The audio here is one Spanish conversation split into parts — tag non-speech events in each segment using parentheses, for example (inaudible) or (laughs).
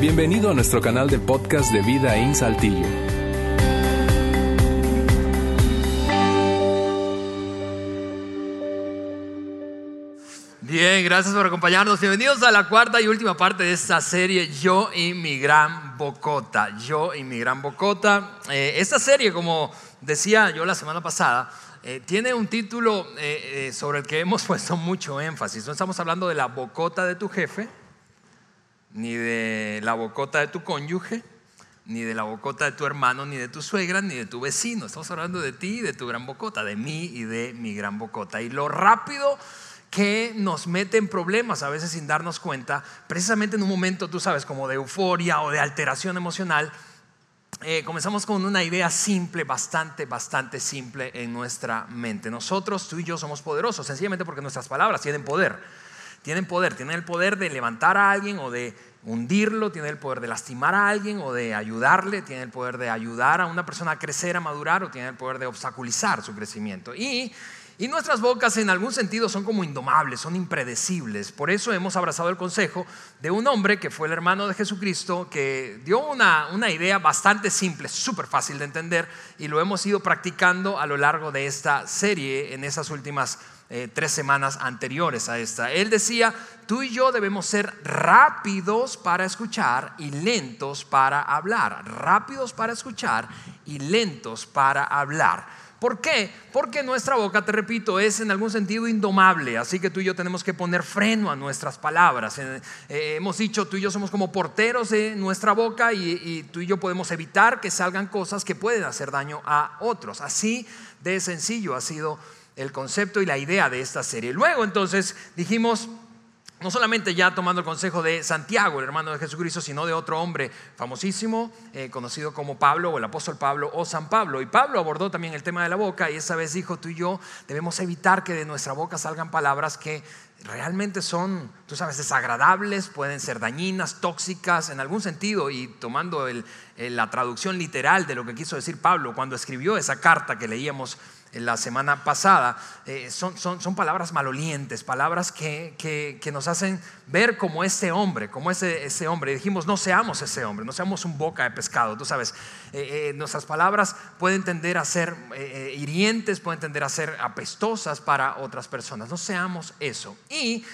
Bienvenido a nuestro canal de podcast de Vida en Saltillo. Bien, gracias por acompañarnos. Bienvenidos a la cuarta y última parte de esta serie Yo y mi gran Bocota. Yo y mi gran Bocota. Eh, esta serie, como decía yo la semana pasada, eh, tiene un título eh, sobre el que hemos (laughs) puesto mucho énfasis. No estamos hablando de la bocota de tu jefe, ni de la bocota de tu cónyuge, ni de la bocota de tu hermano, ni de tu suegra, ni de tu vecino. Estamos hablando de ti y de tu gran bocota, de mí y de mi gran bocota. Y lo rápido que nos mete en problemas a veces sin darnos cuenta, precisamente en un momento, tú sabes, como de euforia o de alteración emocional, eh, comenzamos con una idea simple, bastante, bastante simple en nuestra mente. Nosotros, tú y yo, somos poderosos, sencillamente porque nuestras palabras tienen poder. Tienen poder, tienen el poder de levantar a alguien o de hundirlo, tienen el poder de lastimar a alguien o de ayudarle, tienen el poder de ayudar a una persona a crecer, a madurar o tienen el poder de obstaculizar su crecimiento. Y y nuestras bocas en algún sentido son como indomables, son impredecibles. Por eso hemos abrazado el consejo de un hombre que fue el hermano de Jesucristo, que dio una, una idea bastante simple, súper fácil de entender, y lo hemos ido practicando a lo largo de esta serie en esas últimas eh, tres semanas anteriores a esta. Él decía, tú y yo debemos ser rápidos para escuchar y lentos para hablar. Rápidos para escuchar y lentos para hablar. ¿Por qué? Porque nuestra boca, te repito, es en algún sentido indomable, así que tú y yo tenemos que poner freno a nuestras palabras. Eh, eh, hemos dicho, tú y yo somos como porteros de nuestra boca y, y tú y yo podemos evitar que salgan cosas que pueden hacer daño a otros. Así de sencillo ha sido el concepto y la idea de esta serie. Luego entonces dijimos, no solamente ya tomando el consejo de Santiago, el hermano de Jesucristo, sino de otro hombre famosísimo, eh, conocido como Pablo o el apóstol Pablo o San Pablo. Y Pablo abordó también el tema de la boca y esa vez dijo, tú y yo debemos evitar que de nuestra boca salgan palabras que realmente son, tú sabes, desagradables, pueden ser dañinas, tóxicas en algún sentido. Y tomando la traducción literal de lo que quiso decir Pablo cuando escribió esa carta que leíamos la semana pasada, eh, son, son, son, palabras malolientes, palabras que, que, nos hacen ver como ese hombre, como ese, ese hombre. Y dijimos, no seamos ese hombre, no seamos un boca de pescado. Tú sabes, eh, eh, nuestras palabras pueden tender a ser hirientes, pueden tender a ser apestosas para otras personas. No seamos eso. Y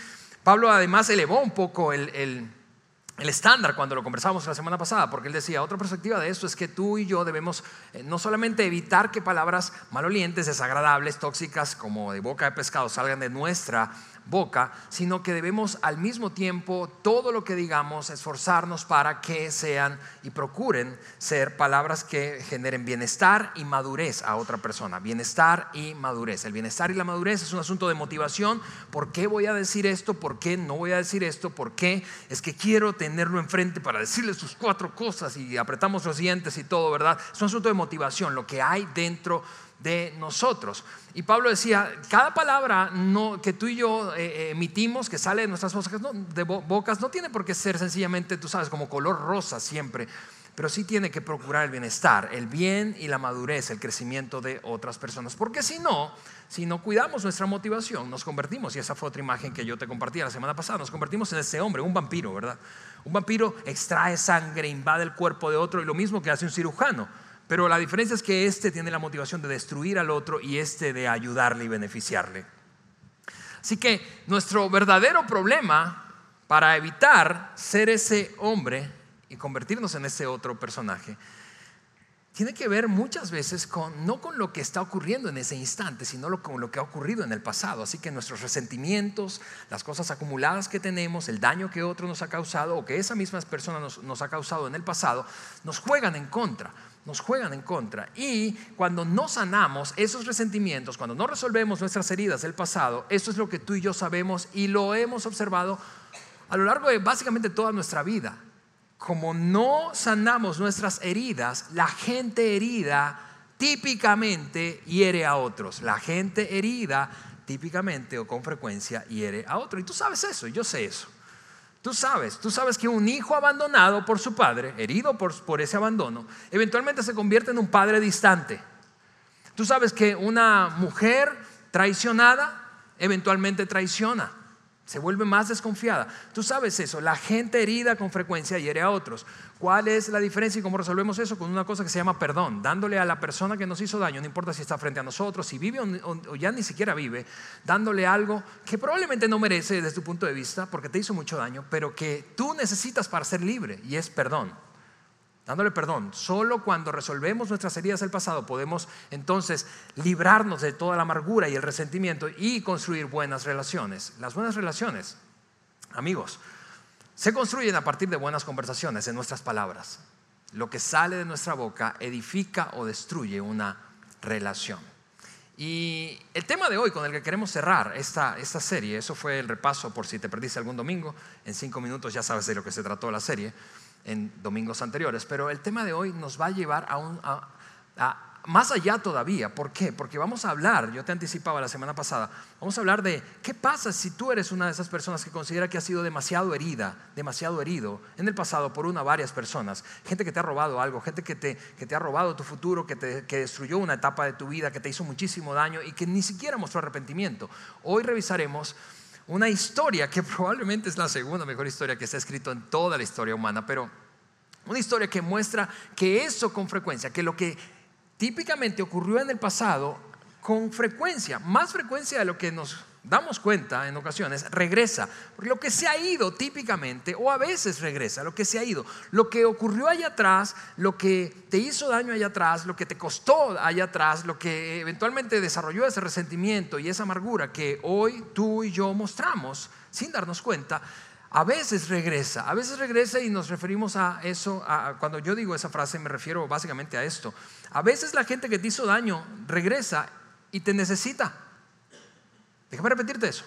Pablo además elevó un poco el, el el estándar cuando lo conversábamos la semana pasada, porque él decía, otra perspectiva de esto es que tú y yo debemos eh, no solamente evitar que palabras malolientes, desagradables, tóxicas, como de boca de pescado salgan de nuestra boca, sino que debemos al mismo tiempo todo lo que digamos esforzarnos para que sean y procuren ser palabras que generen bienestar y madurez a otra persona. Bienestar y madurez. El bienestar y la madurez es un asunto de motivación. ¿Por qué voy a decir esto? ¿Por qué no voy a decir esto? ¿Por qué? Es que quiero tenerlo enfrente para decirle sus cuatro cosas y apretamos los dientes y todo, ¿verdad? Es un asunto de motivación, lo que hay dentro de nosotros. Y Pablo decía, cada palabra que tú y yo eh, eh, emitimos, que sale de nuestras bocas no, de bocas, no tiene por qué ser sencillamente, tú sabes, como color rosa siempre, pero sí tiene que procurar el bienestar, el bien y la madurez, el crecimiento de otras personas. Porque si no, si no cuidamos nuestra motivación, nos convertimos, y esa fue otra imagen que yo te compartí la semana pasada, nos convertimos en ese hombre, un vampiro, ¿verdad? Un vampiro extrae sangre, invade el cuerpo de otro, y lo mismo que hace un cirujano pero la diferencia es que este tiene la motivación de destruir al otro y este de ayudarle y beneficiarle. Así que nuestro verdadero problema para evitar ser ese hombre y convertirnos en ese otro personaje tiene que ver muchas veces con no con lo que está ocurriendo en ese instante, sino con lo que ha ocurrido en el pasado. Así que nuestros resentimientos, las cosas acumuladas que tenemos, el daño que otro nos ha causado o que esa misma persona nos, nos ha causado en el pasado, nos juegan en contra nos juegan en contra. Y cuando no sanamos esos resentimientos, cuando no resolvemos nuestras heridas del pasado, eso es lo que tú y yo sabemos y lo hemos observado a lo largo de básicamente toda nuestra vida. Como no sanamos nuestras heridas, la gente herida típicamente hiere a otros. La gente herida típicamente o con frecuencia hiere a otro. Y tú sabes eso, yo sé eso. Tú sabes, tú sabes que un hijo abandonado por su padre, herido por, por ese abandono, eventualmente se convierte en un padre distante. Tú sabes que una mujer traicionada eventualmente traiciona. Se vuelve más desconfiada. Tú sabes eso, la gente herida con frecuencia hiere a otros. ¿Cuál es la diferencia y cómo resolvemos eso? Con una cosa que se llama perdón, dándole a la persona que nos hizo daño, no importa si está frente a nosotros, si vive o, ya ni siquiera vive, dándole algo que probablemente no merece desde tu punto de vista, porque te hizo mucho daño, pero que tú necesitas para ser libre, y es perdón dándole perdón. Solo cuando resolvemos nuestras heridas del pasado podemos entonces librarnos de toda la amargura y el resentimiento y construir buenas relaciones. Las buenas relaciones, amigos, se construyen a partir de buenas conversaciones en nuestras palabras. Lo que sale de nuestra boca edifica o destruye una relación. Y el tema de hoy con el que queremos cerrar esta, esta serie, eso fue el repaso por si te perdiste algún domingo, en cinco minutos ya sabes de lo que se trató la serie en domingos anteriores, pero el tema de hoy nos va a llevar a, un, más allá todavía. ¿Por qué? Porque vamos a hablar, yo te anticipaba la semana pasada, vamos a hablar de qué pasa si tú eres una de esas personas que considera que ha sido demasiado herida, demasiado herido en el pasado por una o varias personas, gente que te ha robado algo, gente que te, que te ha robado tu futuro, que, te, que destruyó una etapa de tu vida, que te hizo muchísimo daño y que ni siquiera mostró arrepentimiento. Hoy revisaremos una historia que probablemente es la segunda mejor historia que se ha escrito en toda la historia humana, pero una historia que muestra que eso con frecuencia, que lo que típicamente ocurrió en el pasado, con frecuencia, más frecuencia de lo que nos damos cuenta en ocasiones, regresa. Porque lo que se ha ido típicamente, o a veces regresa, lo que se ha ido, lo que ocurrió allá atrás, lo que te hizo daño allá atrás, lo que te costó allá atrás, lo que eventualmente desarrolló ese resentimiento y esa amargura que hoy tú y yo mostramos sin darnos cuenta, a veces regresa, a veces regresa y nos referimos a eso, cuando yo digo esa frase me refiero básicamente a esto. A veces la gente que te hizo daño regresa y te necesita. Déjame repetirte eso.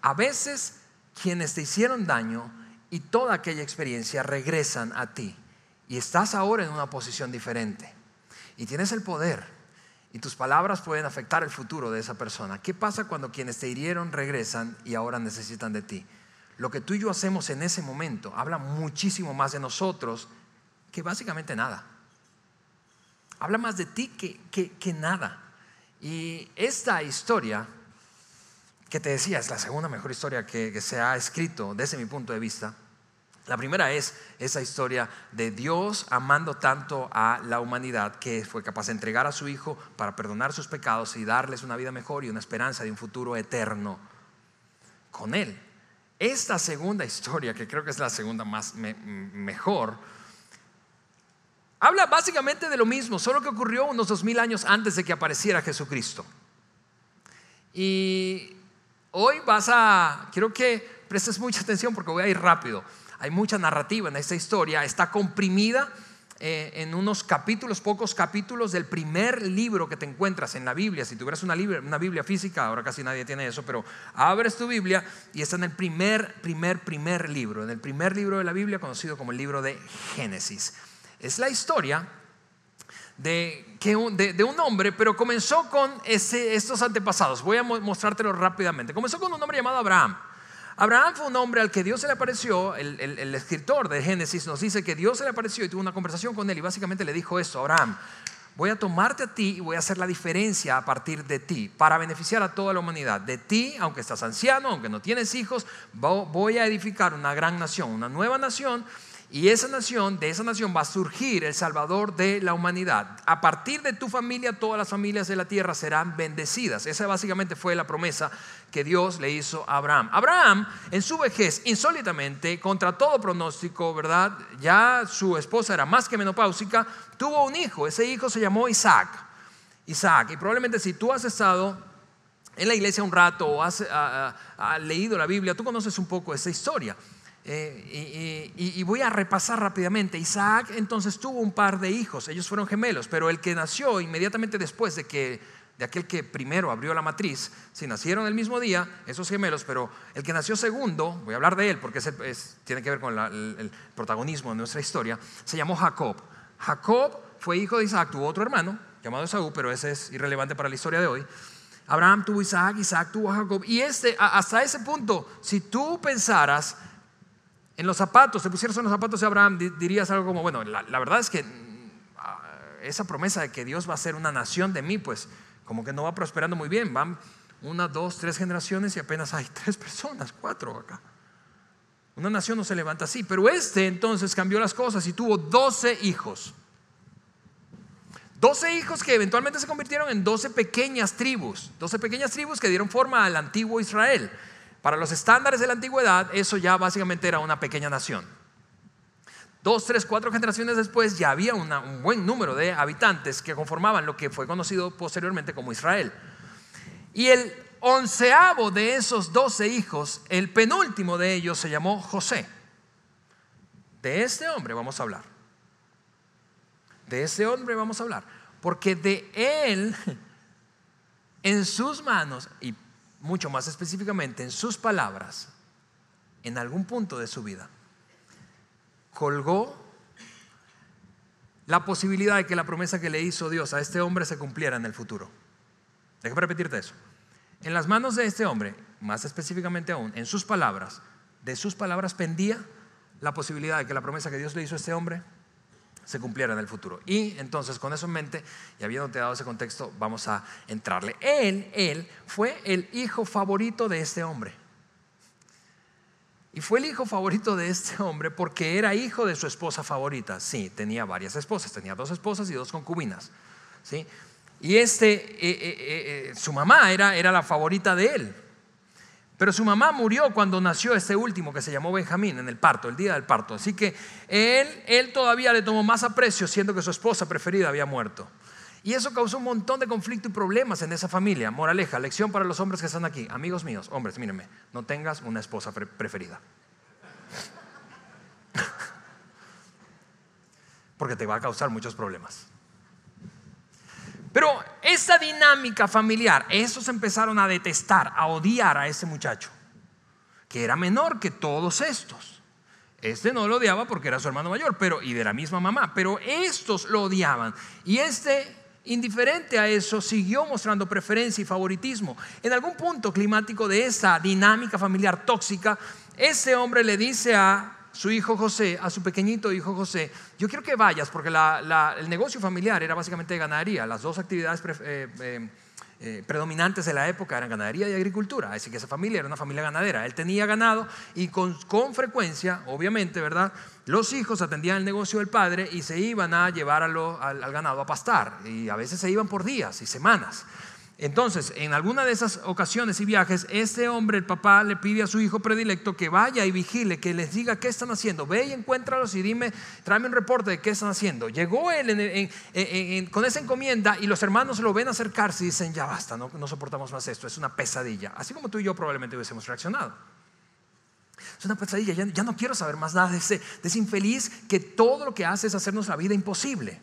A veces quienes te hicieron daño y toda aquella experiencia regresan a ti y estás ahora en una posición diferente y tienes el poder y tus palabras pueden afectar el futuro de esa persona. ¿Qué pasa cuando quienes te hirieron regresan y ahora necesitan de ti? Lo que tú y yo hacemos en ese momento habla muchísimo más de nosotros que básicamente nada. Habla más de ti que, nada. Y esta historia que te decía, es la segunda mejor historia que, se ha escrito desde mi punto de vista. La primera es esa historia de Dios amando tanto a la humanidad que fue capaz de entregar a su Hijo para perdonar sus pecados y darles una vida mejor y una esperanza de un futuro eterno con Él. Esta segunda historia, que creo que es la segunda más mejor, habla básicamente de lo mismo, solo que ocurrió unos dos mil años antes de que apareciera Jesucristo. Y Hoy vas a, quiero que prestes mucha atención porque voy a ir rápido. Hay mucha narrativa en esta historia, está comprimida eh, en unos capítulos, pocos capítulos del primer libro que te encuentras en la Biblia. Si tuvieras una, una Biblia física, ahora casi nadie tiene eso, pero abres tu Biblia y está en el primer, primer, primer libro, en el primer libro de la Biblia conocido como el libro de Génesis. Es la historia de, que un, de, un hombre, pero comenzó con ese, estos antepasados. Voy a mostrártelo rápidamente. Comenzó con un hombre llamado Abraham. Abraham fue un hombre al que Dios se le apareció, el, el, escritor de Génesis nos dice que Dios se le apareció y tuvo una conversación con él y básicamente le dijo esto, Abraham, voy a tomarte a ti y voy a hacer la diferencia a partir de ti, para beneficiar a toda la humanidad. De ti, aunque estás anciano, aunque no tienes hijos, voy a edificar una gran nación, una nueva nación y esa nación, de esa nación va a surgir el Salvador de la humanidad. A partir de tu familia, todas las familias de la tierra serán bendecidas. Esa básicamente fue la promesa que Dios le hizo a Abraham. Abraham, en su vejez, insólitamente, contra todo pronóstico, ¿verdad? Ya su esposa era más que menopáusica, tuvo un hijo. Ese hijo se llamó Isaac. Isaac. Y probablemente si tú has estado en la iglesia un rato o has leído la Biblia, tú conoces un poco esa historia. Eh, y, voy a repasar rápidamente. Isaac entonces tuvo un par de hijos, ellos fueron gemelos, pero el que nació inmediatamente después de que de aquel que primero abrió la matriz, si nacieron el mismo día, esos gemelos, pero el que nació segundo, voy a hablar de él porque tiene que ver con el, protagonismo de nuestra historia, se llamó Jacob. Jacob fue hijo de Isaac, tuvo otro hermano llamado Esaú, pero ese es irrelevante para la historia de hoy. Abraham tuvo Isaac, Isaac tuvo Jacob. Y este, hasta ese punto, si tú pensaras en los zapatos, te pusieras en los zapatos de Abraham, dirías algo como, bueno, la, verdad es que mm, esa promesa de que Dios va a ser una nación de mí, pues como que no va prosperando muy bien, van una, dos, tres generaciones y apenas hay (laughs) tres personas, cuatro acá. Una nación no se levanta así, pero este entonces cambió las cosas y tuvo doce hijos. Doce hijos que eventualmente se convirtieron en doce pequeñas tribus, doce pequeñas tribus que dieron forma al antiguo Israel. Para los estándares de la antigüedad, eso ya básicamente era una pequeña nación. Dos, tres, cuatro generaciones después ya había un buen número de habitantes que conformaban lo que fue conocido posteriormente como Israel. Y el onceavo de esos doce hijos, el penúltimo de ellos se llamó José. De este hombre vamos a hablar. De ese hombre vamos a hablar. Porque de él, (laughs) en sus manos, y mucho más específicamente en sus palabras, en algún punto de su vida, colgó la posibilidad de que la promesa que le hizo Dios a este hombre se cumpliera en el futuro. Déjame repetirte eso. En las manos de este hombre, más específicamente aún, en sus palabras, de sus palabras pendía la posibilidad de que la promesa que Dios le hizo a este hombre se cumpliera en el futuro. Y entonces, con eso en mente, y habiéndote dado ese contexto, vamos a entrarle. Él, él fue el hijo favorito de este hombre. Y fue el hijo favorito de este hombre porque era hijo de su esposa favorita. Sí, tenía varias esposas, tenía dos esposas y dos concubinas. ¿sí? Y este, eh, eh, eh, su mamá era, era la favorita de él. Pero su mamá murió cuando nació este último que se llamó Benjamín en el parto, el día del parto. Así que él, él todavía le tomó más aprecio siendo que su esposa preferida había muerto. Y eso causó un montón de conflicto y problemas en esa familia. Moraleja, lección para los hombres que están aquí. Amigos míos, hombres, mírenme, no tengas una esposa preferida. (laughs) Porque te va a causar muchos problemas. Pero esa dinámica familiar, esos empezaron a detestar, a odiar a ese muchacho, que era menor que todos estos. Este no lo odiaba porque era su hermano mayor, pero y de la misma mamá, pero estos lo odiaban. Y este indiferente a eso, siguió mostrando preferencia y favoritismo. En algún punto climático de esa dinámica familiar tóxica, ese hombre le dice a su hijo José, a su pequeñito hijo José, yo quiero que vayas porque el negocio familiar era básicamente de ganadería, las dos actividades eh, eh, eh, predominantes de la época eran ganadería y agricultura, así que esa familia era una familia ganadera, él tenía ganado y con, frecuencia, obviamente, ¿verdad? Los hijos atendían el negocio del padre y se iban a llevar al ganado a pastar. Y a veces se iban por días y semanas. Entonces, en alguna de esas ocasiones y viajes, este hombre, el papá, le pide a su hijo predilecto que vaya y vigile, que les diga qué están haciendo. Ve y encuéntralos y dime, tráeme un reporte de qué están haciendo. Llegó él con esa encomienda y los hermanos lo ven acercarse y dicen, ya basta, no, soportamos más esto, es una pesadilla. Así como tú y yo probablemente hubiésemos reaccionado. Es una pesadilla, ya, no quiero saber más nada de ese, de ese infeliz que todo lo que hace es hacernos la vida imposible.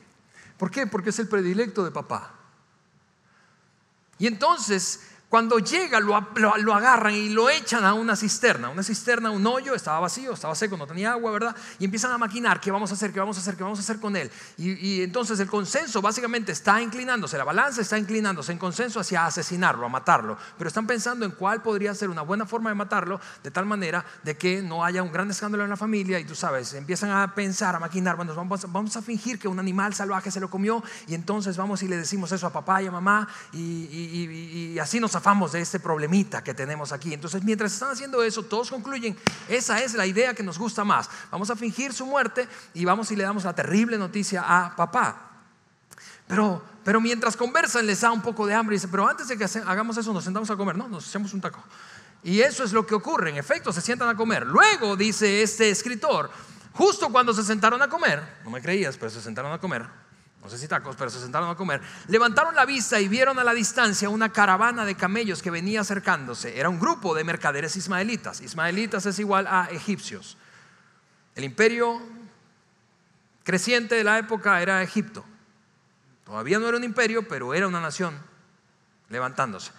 ¿Por qué? Porque es el predilecto de papá. Y entonces cuando llega, lo, agarran y lo echan a una cisterna. Una cisterna, un hoyo, estaba vacío, estaba seco, no tenía agua, ¿verdad? Y empiezan a maquinar qué vamos a hacer, qué vamos a hacer, qué vamos a hacer con él. Y, entonces el consenso básicamente está inclinándose, la balanza está inclinándose en consenso hacia asesinarlo, a matarlo. Pero están pensando en cuál podría ser una buena forma de matarlo, de tal manera de que no haya un gran escándalo en la familia. Y tú sabes, empiezan a pensar, a maquinar, bueno, vamos, vamos a fingir que un animal salvaje se lo comió. Y entonces vamos y le decimos eso a papá y a mamá. Y, y así nos zafamos de este problemita que tenemos aquí. Entonces, mientras están haciendo eso, todos concluyen, esa es la idea que nos gusta más. Vamos a fingir su muerte y vamos y le damos la terrible noticia a papá. Pero, pero mientras conversan les da un poco de hambre y dicen, pero antes de que hagamos eso nos sentamos a comer, no, nos echamos un taco. Y eso es lo que ocurre, en efecto, se sientan a comer. Luego, dice este escritor, justo cuando se sentaron a comer, no me creías, pero se sentaron a comer, no sé si tacos, pero se sentaron a comer, levantaron la vista y vieron a la distancia una caravana de camellos que venía acercándose. Era un grupo de mercaderes ismaelitas. Ismaelitas es igual a egipcios. El imperio creciente de la época era Egipto. Todavía no era un imperio, pero era una nación levantándose.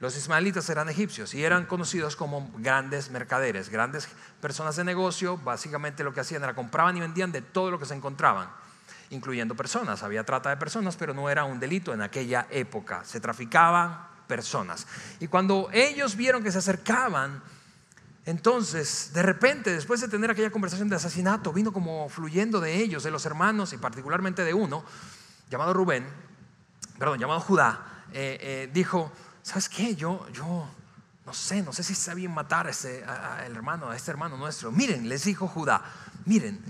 Los ismaelitas eran egipcios y eran conocidos como grandes mercaderes, grandes personas de negocio. Básicamente lo que hacían era compraban y vendían de todo lo que se encontraban incluyendo personas. Había trata de personas, pero no era un delito en aquella época. Se traficaban personas. Y cuando ellos vieron que se acercaban, entonces, de repente, después de tener aquella conversación de asesinato, vino como fluyendo de ellos, de los hermanos y particularmente de uno, llamado Rubén, perdón, llamado Judá, eh, eh, dijo, ¿sabes qué? Yo, yo, no sé, no sé si está bien matar a este, hermano, a este hermano nuestro. Miren, les dijo Judá, miren,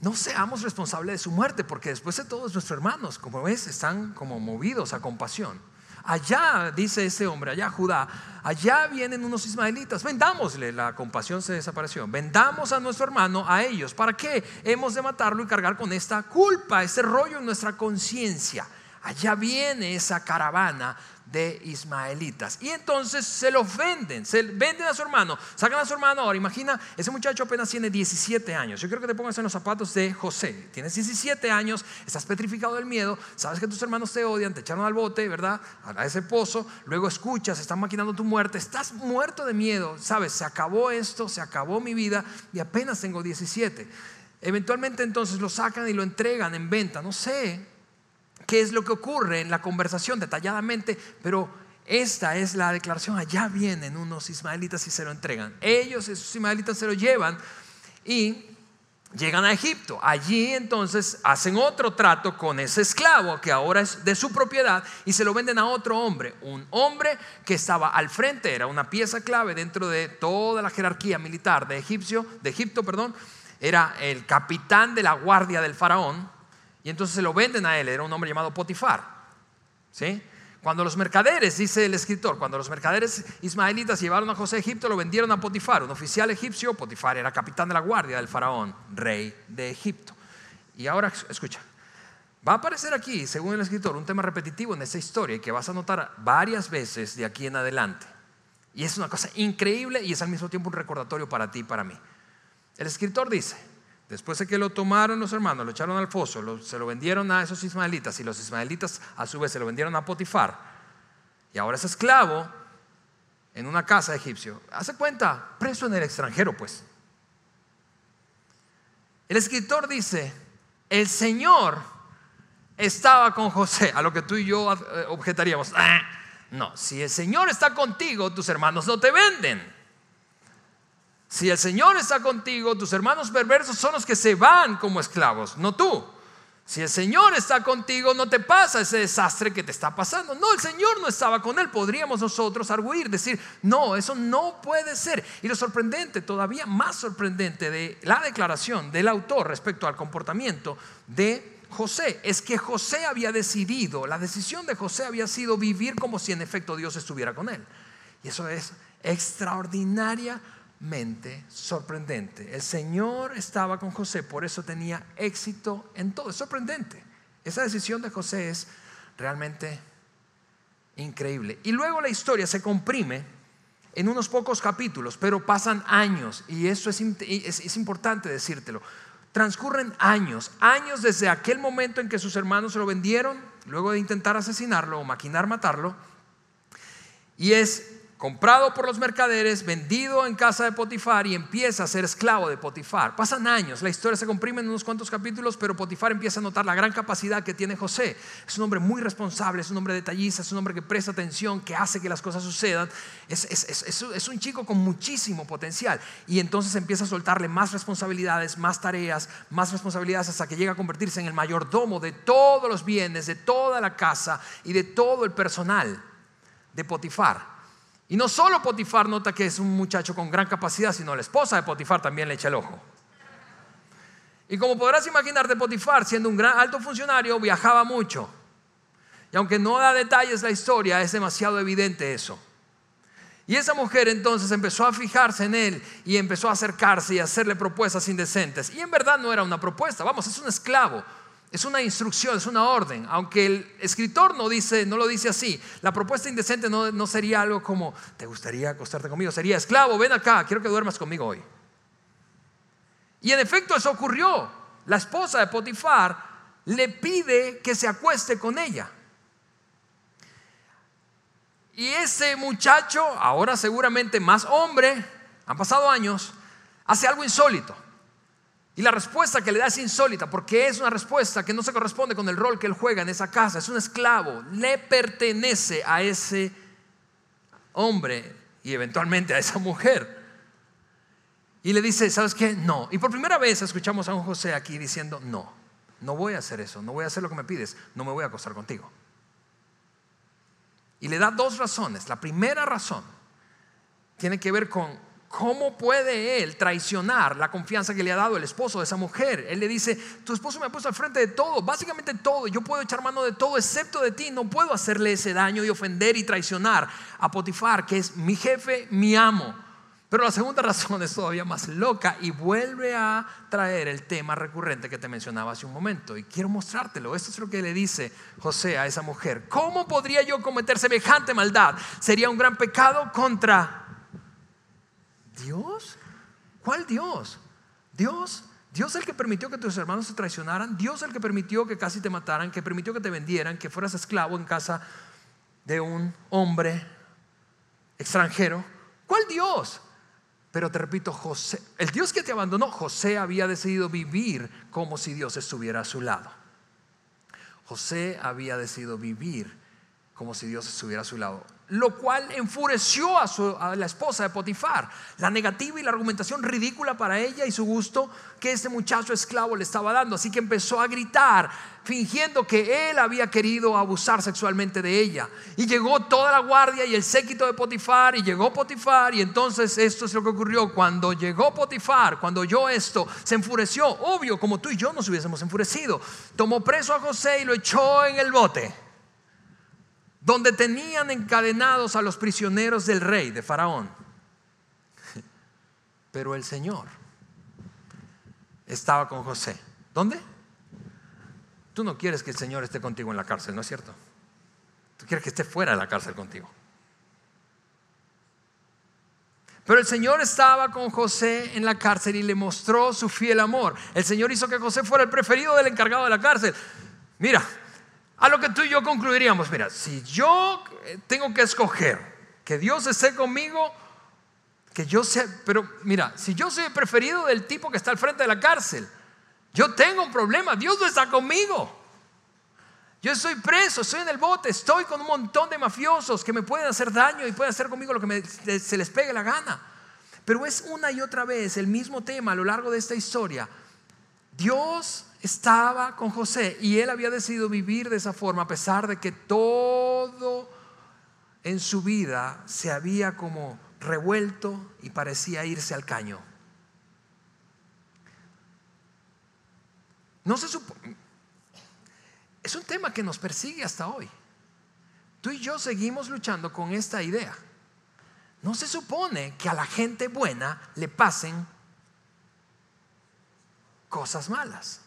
no seamos responsables de su muerte, porque después de todos nuestros hermanos, como ves, están como movidos a compasión. Allá, dice ese hombre, allá Judá, allá vienen unos ismaelitas, vendámosle, la compasión se desapareció, vendamos a nuestro hermano, a ellos, ¿para qué? Hemos de matarlo y cargar con esta culpa, ese rollo en nuestra conciencia. Allá viene esa caravana de ismaelitas. Y entonces se los venden, se venden a su hermano, sacan a su hermano. Ahora imagina, ese muchacho apenas tiene 17 años. Yo quiero que te pongas en los zapatos de José. Tienes 17 años, estás petrificado del miedo, sabes que tus hermanos te odian, te echaron al bote, ¿verdad? A ese pozo, luego escuchas, están maquinando tu muerte, estás muerto de miedo, sabes, se acabó esto, se acabó mi vida y apenas tengo 17. Eventualmente entonces lo sacan y lo entregan en venta, no sé, qué es lo que ocurre en la conversación detalladamente, pero esta es la declaración. Allá vienen unos ismaelitas y se lo entregan. Ellos, esos ismaelitas, se lo llevan y llegan a Egipto. Allí entonces hacen otro trato con ese esclavo que ahora es de su propiedad y se lo venden a otro hombre. Un hombre que estaba al frente, era una pieza clave dentro de toda la jerarquía militar de, Egipcio, de Egipto. Perdón, era el capitán de la guardia del faraón y entonces se lo venden a él, era un hombre llamado Potifar. ¿Sí? Cuando los mercaderes, dice el escritor, cuando los mercaderes ismaelitas llevaron a José a Egipto, lo vendieron a Potifar, un oficial egipcio. Potifar era capitán de la guardia del faraón, rey de Egipto. Y ahora, escucha, va a aparecer aquí, según el escritor, un tema repetitivo en esta historia que vas a notar varias veces de aquí en adelante. Y es una cosa increíble y es al mismo tiempo un recordatorio para ti y para mí. El escritor dice, Después de que lo tomaron los hermanos, lo echaron al foso, se lo vendieron a esos ismaelitas y los ismaelitas a su vez se lo vendieron a Potifar. Y ahora es esclavo en una casa egipcio. Hace cuenta, preso en el extranjero, pues. El escritor dice, el Señor estaba con José, a lo que tú y yo eh, objetaríamos. Ah, no, si el Señor está contigo, tus hermanos no te venden. Si el Señor está contigo, tus hermanos perversos son los que se van como esclavos, no tú. Si el Señor está contigo, no te pasa ese desastre que te está pasando. No, el Señor no estaba con él. Podríamos nosotros arguir, decir, no, eso no puede ser. Y lo sorprendente, todavía más sorprendente de la declaración del autor respecto al comportamiento de José, es que José había decidido, la decisión de José había sido vivir como si en efecto Dios estuviera con él. Y eso es extraordinaria mente sorprendente. El Señor estaba con José, por eso tenía éxito en todo. Es sorprendente. Esa decisión de José es realmente increíble. Y luego la historia se comprime en unos pocos capítulos, pero pasan años, y eso es, es, importante decírtelo. Transcurren años, años desde aquel momento en que sus hermanos lo vendieron, luego de intentar asesinarlo o maquinar matarlo, y es comprado por los mercaderes, vendido en casa de Potifar y empieza a ser esclavo de Potifar. Pasan años, la historia se comprime en unos cuantos capítulos, pero Potifar empieza a notar la gran capacidad que tiene José. Es un hombre muy responsable, es un hombre detallista, es un hombre que presta atención, que hace que las cosas sucedan. Es, es un chico con muchísimo potencial. Y entonces empieza a soltarle más responsabilidades, más tareas, más responsabilidades hasta que llega a convertirse en el mayordomo de todos los bienes, de toda la casa y de todo el personal de Potifar. Y no solo Potifar nota que es un muchacho con gran capacidad, sino la esposa de Potifar también le echa el ojo. Y como podrás imaginarte, Potifar, siendo un gran alto funcionario, viajaba mucho. Y aunque no da detalles la historia, es demasiado evidente eso. Y esa mujer entonces empezó a fijarse en él y empezó a acercarse y a hacerle propuestas indecentes. Y en verdad no era una propuesta, vamos, es un esclavo. Es una instrucción, es una orden. Aunque el escritor no, dice, no lo dice así, la propuesta indecente no, no sería algo como, ¿te gustaría acostarte conmigo? Sería, esclavo, ven acá, quiero que duermas conmigo hoy. Y en efecto eso ocurrió. La esposa de Potifar le pide que se acueste con ella. Y ese muchacho, ahora seguramente más hombre, han pasado años, hace algo insólito. Y la respuesta que le da es insólita, porque es una respuesta que no se corresponde con el rol que él juega en esa casa. Es un esclavo, le pertenece a ese hombre y eventualmente a esa mujer. Y le dice, ¿sabes qué? No. Y por primera vez escuchamos a un José aquí diciendo, no, no voy a hacer eso, no voy a hacer lo que me pides, no me voy a acostar contigo. Y le da dos razones. La primera razón tiene que ver con cómo puede él traicionar la confianza que le ha dado el esposo de esa mujer. Él le dice, tu esposo me ha puesto al frente de todo, básicamente todo, yo puedo echar mano de todo excepto de ti, no puedo hacerle ese daño y ofender y traicionar a Potifar, que es mi jefe, mi amo. Pero la segunda (laughs) razón es todavía más loca y vuelve a traer el tema recurrente que te mencionaba hace un momento. Y quiero mostrártelo. Esto es lo que le dice José a esa mujer. ¿Cómo podría yo cometer semejante maldad? Sería un gran pecado contra Dios. ¿Cuál Dios? Dios. Dios el que permitió que tus hermanos se traicionaran. Dios el que permitió que casi te mataran, que permitió que te vendieran, que fueras esclavo en casa de un hombre extranjero. ¿Cuál Dios? Pero te repito, José, el Dios que te abandonó, José había decidido vivir como si Dios estuviera a su lado. José había decidido vivir como si Dios estuviera a su lado lo cual enfureció a, la esposa de Potifar. La negativa y la argumentación ridícula para ella y su gusto que este muchacho esclavo le estaba dando. Así que empezó a gritar, fingiendo que él había querido abusar sexualmente de ella. Y llegó toda la guardia y el séquito de Potifar, y llegó Potifar, y entonces esto es lo que ocurrió. Cuando llegó Potifar, cuando oyó esto, se enfureció, obvio, como tú y yo nos hubiésemos enfurecido. Tomó preso a José y lo echó en el bote donde tenían encadenados a los prisioneros del rey, de Faraón. (laughs) Pero el Señor estaba con José. ¿Dónde? Tú no quieres que el Señor esté contigo en la cárcel, ¿no es cierto? Tú quieres que esté fuera de la cárcel contigo. Pero el Señor estaba con José en la cárcel y le mostró su fiel amor. El Señor hizo que José fuera el preferido del encargado de la cárcel. Mira, a lo que tú y yo concluiríamos, mira, si yo eh, tengo que escoger que Dios esté conmigo, que yo sea, pero mira, si yo soy el preferido del tipo que está al frente de la cárcel, yo tengo un problema, Dios no está conmigo. Yo estoy preso, estoy en el bote, estoy con un montón de mafiosos que me pueden hacer daño y pueden hacer conmigo lo que se les pegue la gana. Pero es una y otra vez el mismo tema a lo largo de esta historia. Dios estaba con José y él había decidido vivir de esa forma a pesar de que todo en su vida se había como revuelto y parecía irse al caño. No se supone. Es un tema que nos persigue hasta hoy. Tú y yo seguimos luchando con esta idea. No se supone que a la gente buena le pasen cosas malas.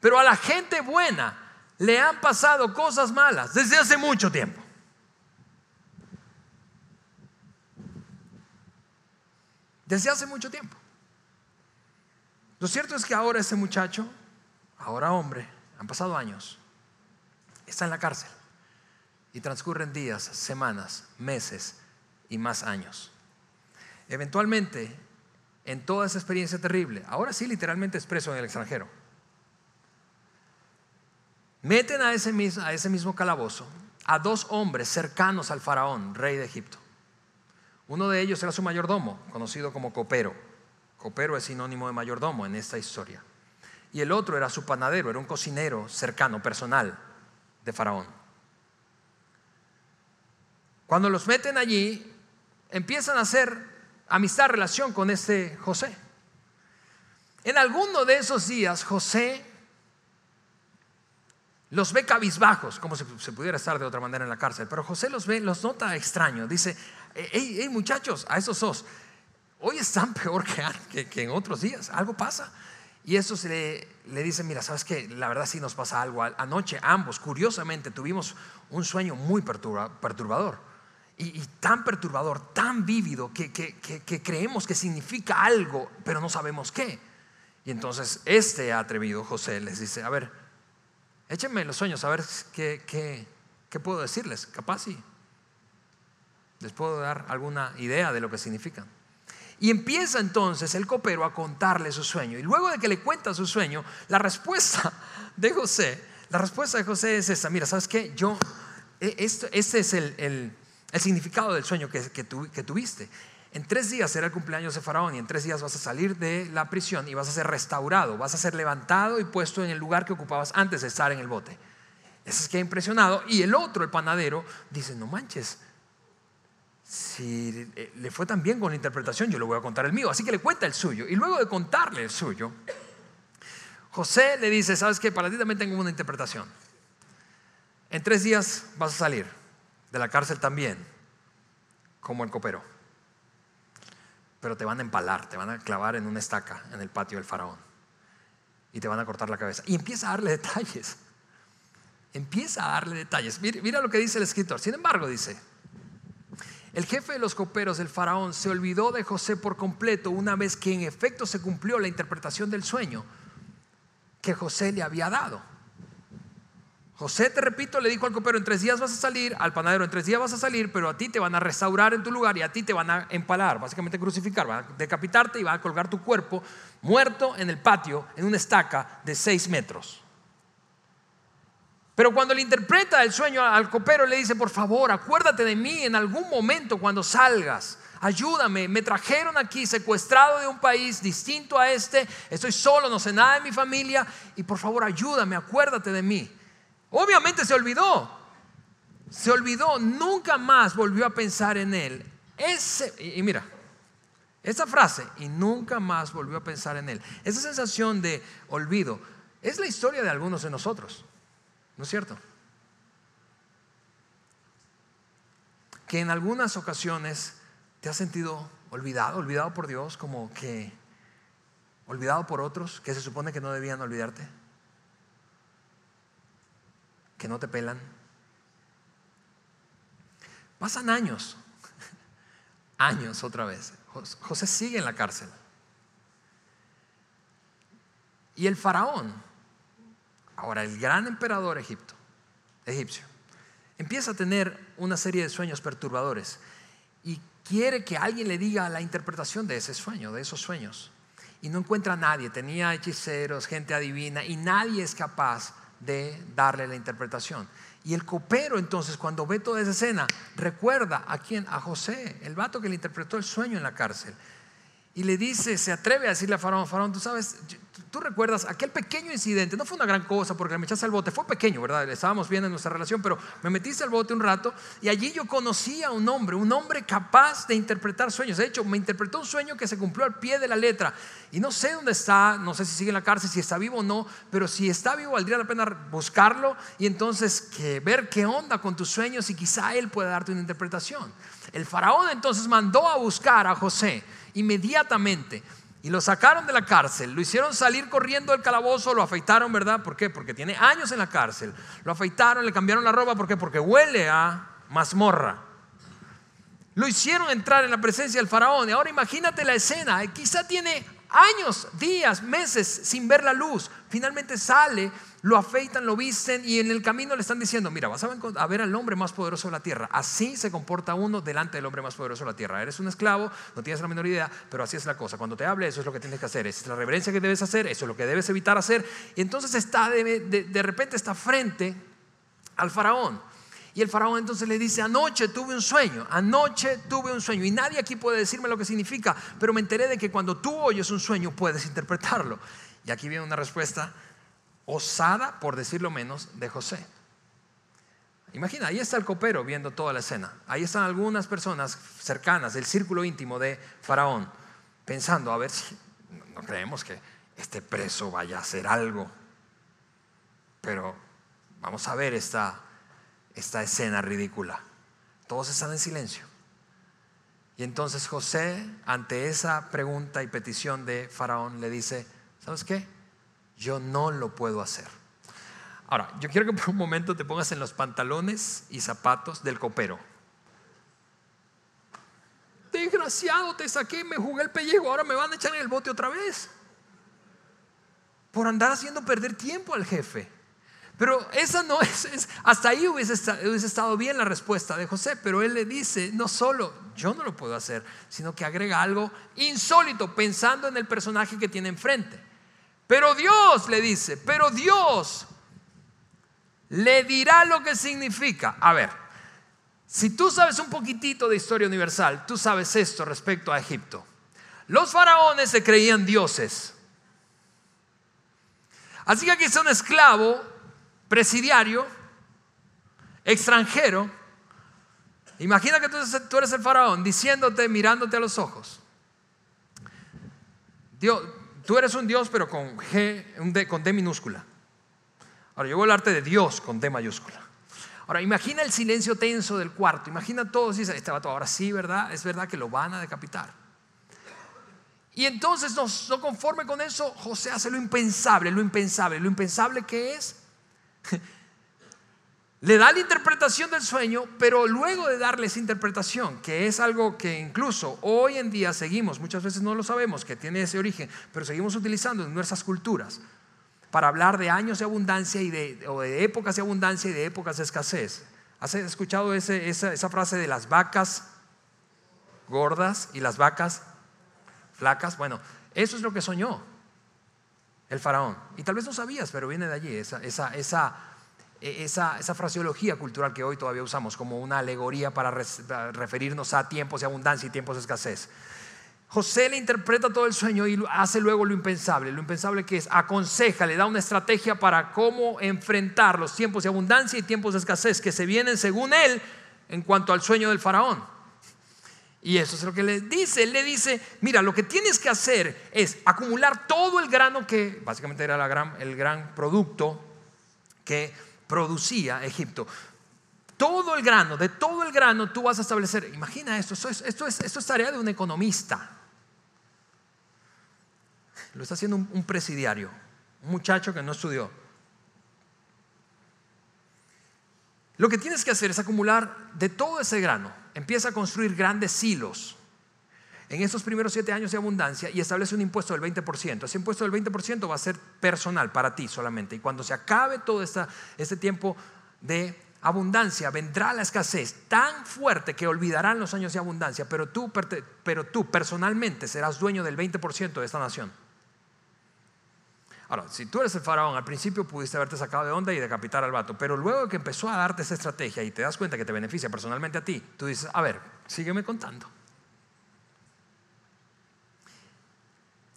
Pero a la gente buena le han pasado cosas malas desde hace mucho tiempo. Desde hace mucho tiempo. Lo cierto es que ahora ese muchacho, ahora hombre, han pasado años, está en la cárcel y transcurren días, semanas, meses y más años. Eventualmente, en toda esa experiencia terrible, ahora sí literalmente expreso en el extranjero, Meten a ese, mismo, a ese mismo calabozo a dos hombres cercanos al faraón, rey de Egipto. Uno de ellos era su mayordomo, conocido como copero. Copero es sinónimo de mayordomo en esta historia. Y el otro era su panadero, era un cocinero cercano, personal de faraón. Cuando los meten allí, empiezan a hacer amistad, relación con este José. En alguno de esos días, José los ve cabizbajos, como si se pudiera estar de otra manera en la cárcel. Pero José los ve, los nota extraños. Dice, hey, hey muchachos, a esos dos, hoy están (laughs) peor que, que, en otros días. Algo pasa. Y eso le, le dice, mira, ¿sabes qué? La verdad sí nos pasa algo. Anoche ambos, curiosamente, tuvimos un sueño muy perturbador. Y, y, tan perturbador, tan vívido, que, que, creemos que significa algo, pero no sabemos qué. Y entonces este atrevido, José, les dice, a ver, Échenme los sueños a ver qué, qué, puedo decirles. Capaz sí. Les puedo dar alguna idea de lo que significan. Y empieza entonces el copero a contarle su sueño. Y luego de que le cuenta su sueño, la respuesta (laughs) de José, la respuesta de José es esa. Mira, ¿sabes qué? Yo, e, esto, este es el, el, significado del sueño que, que, que tuviste. En tres días será el cumpleaños de Faraón y en tres días vas a salir de la prisión y vas a ser restaurado, vas a ser levantado y puesto en el lugar que ocupabas antes de estar en el bote. Ese es que impresionado. Y el otro, el panadero, dice, no manches, si le fue tan bien con la interpretación, yo le voy a contar el mío. Así que le cuenta el suyo. Y luego de contarle el suyo, José le dice, ¿sabes qué? Para ti también tengo una interpretación. En tres días vas a salir de la cárcel también, como el copero. Pero te van a empalar, te van a clavar en una estaca en el patio del faraón. Y te van a cortar la cabeza. Y empieza a darle detalles. Empieza a darle detalles. Mira, mira lo que dice el escritor. Sin embargo, dice, el jefe de los coperos, el faraón, se olvidó de José por completo una vez que en efecto se cumplió la interpretación del sueño que José le había dado. José, te repito, le dijo al copero, en tres días vas a salir, al panadero, en tres días vas a salir, pero a ti te van a restaurar en tu lugar y a ti te van a empalar, básicamente crucificar, van a decapitarte y van a colgar tu cuerpo muerto en el patio, en una estaca de seis metros. Pero cuando le interpreta el sueño al copero, le dice, por favor, acuérdate de mí en algún momento cuando salgas. Ayúdame, me trajeron aquí secuestrado de un país distinto a este, estoy solo, no sé nada de mi familia, y por favor ayúdame, acuérdate de mí. Obviamente se olvidó, se olvidó, nunca más volvió a pensar en él. Ese, y mira, esa frase, y nunca más volvió a pensar en él, esa sensación de olvido, es la historia de algunos de nosotros. ¿No es cierto? Que en algunas ocasiones te has sentido olvidado, olvidado por Dios, como que olvidado por otros que se supone que no debían olvidarte, que no te pelan. Pasan años, (laughs) años otra vez. José sigue en la cárcel. Y el faraón Ahora, el gran emperador Egipto, egipcio empieza a tener una serie de sueños perturbadores y quiere que alguien le diga la interpretación de ese sueño, de esos sueños. Y no encuentra a nadie, tenía hechiceros, gente adivina, y nadie es capaz de darle la interpretación. Y el copero entonces cuando ve toda esa escena recuerda a quién, a José, el vato que le interpretó el sueño en la cárcel. Y le dice, se atreve a decirle a Faraón, Faraón, tú sabes, tú recuerdas aquel pequeño incidente, no fue una gran cosa porque me echaste al bote, fue pequeño, ¿verdad? Estábamos bien en nuestra relación, pero me metiste al bote un rato y allí yo conocí a un hombre, un hombre capaz de interpretar sueños. De hecho, me interpretó un sueño que se cumplió al pie de la letra y no sé dónde está, no sé si sigue en la cárcel, si está vivo o no, pero si está vivo valdría la pena buscarlo y entonces que ver qué onda con tus sueños y quizá él pueda darte una interpretación. El faraón entonces mandó a buscar a José inmediatamente y lo sacaron de la cárcel, lo hicieron salir corriendo del calabozo, lo afeitaron, ¿verdad? ¿Por qué? Porque tiene años en la cárcel. Lo afeitaron, le cambiaron la ropa, ¿por qué? Porque huele a mazmorra. Lo hicieron entrar en la presencia del faraón. Y ahora imagínate la escena. Quizá tiene años, días, meses sin ver la luz. Finalmente sale lo afeitan, lo visten y en el camino le están diciendo, mira, vas a ver al hombre más poderoso de la tierra. Así se comporta uno delante del hombre más poderoso de la tierra. Eres un esclavo, no tienes la menor idea, pero así es la cosa. Cuando te hable, eso es lo que tienes que hacer. es la reverencia que debes hacer, eso es lo que debes evitar hacer. Y entonces está de, de repente está frente al faraón. Y el faraón entonces le dice, anoche tuve un sueño, anoche tuve un sueño. Y nadie aquí puede decirme lo que significa, pero me enteré de que cuando tú oyes un sueño puedes interpretarlo. Y aquí viene una respuesta osada, por decirlo menos, de José. Imagina, ahí está el copero viendo toda la escena. Ahí están algunas personas cercanas, del círculo íntimo de Faraón, pensando, a ver si no creemos que este preso vaya a hacer algo. Pero vamos a ver esta, esta escena ridícula. Todos están en silencio. Y entonces José, ante esa pregunta y petición de Faraón, le dice, ¿sabes qué? Yo no lo puedo hacer. Ahora, yo quiero que por un momento te pongas en los pantalones y zapatos del copero. Desgraciado, te saqué, me jugué el pellejo, ahora me van a echar en el bote otra vez. Por andar haciendo perder tiempo al jefe. Pero esa no es, hasta ahí hubiese estado bien la respuesta de José, pero él le dice, no solo yo no lo puedo hacer, sino que agrega algo insólito pensando en el personaje que tiene enfrente. Pero Dios le dice, pero Dios le dirá lo que significa. A ver, si tú sabes un poquitito de historia universal, tú sabes esto respecto a Egipto. Los faraones se creían dioses. Así que aquí está un esclavo presidiario extranjero, imagina que tú, eres el faraón diciéndote, mirándote a los ojos. Dios, tú eres un Dios pero con G, con D minúscula. Ahora yo voy a hablarte de Dios con D mayúscula. Ahora, imagina el silencio tenso del cuarto. Imagina todos dice, este vato, ahora sí, ¿verdad? Es verdad que lo van a decapitar. Y entonces, no, no conforme con eso, José hace lo impensable, lo impensable. Lo impensable que es, le da la interpretación del sueño, pero luego de darle esa interpretación, que es algo que incluso hoy en día seguimos, muchas veces no lo sabemos, que tiene ese origen, pero seguimos utilizando en nuestras culturas para hablar de años de abundancia y de, o de épocas de abundancia y de épocas de escasez. ¿Has escuchado esa, frase de las vacas gordas y las vacas flacas? Bueno, eso es lo que soñó el faraón. Y tal vez no sabías, pero viene de allí, esa, esa, esa, esa, fraseología cultural que hoy todavía usamos como una alegoría para referirnos a tiempos de abundancia y tiempos de escasez. José le interpreta todo el sueño y hace luego lo impensable. Lo impensable que es, aconseja, le da una estrategia para cómo enfrentar los tiempos de abundancia y tiempos de escasez que se vienen según él en cuanto al sueño del faraón. Y eso es lo que le dice. Él le dice, mira, lo que tienes que hacer es acumular todo el grano que básicamente era el gran producto que producía Egipto. Todo el grano, de todo el grano tú vas a establecer. Imagina esto, esto es, es, tarea de un economista. Lo está haciendo un, presidiario, un muchacho que no estudió. Lo que tienes que hacer es acumular de todo ese grano. Empieza a construir grandes silos en estos primeros siete años de abundancia y establece un impuesto del 20%. Ese impuesto del 20% va a ser personal para ti solamente. Y cuando se acabe todo este tiempo de abundancia, vendrá la escasez tan fuerte que olvidarán los años de abundancia, pero tú, pero tú personalmente serás dueño del 20% de esta nación. Ahora, si tú eres el faraón, al principio pudiste haberte sacado de onda y decapitar al vato, pero luego que empezó a darte esa estrategia y te das cuenta que te beneficia personalmente a ti, tú dices, a ver, sígueme contando.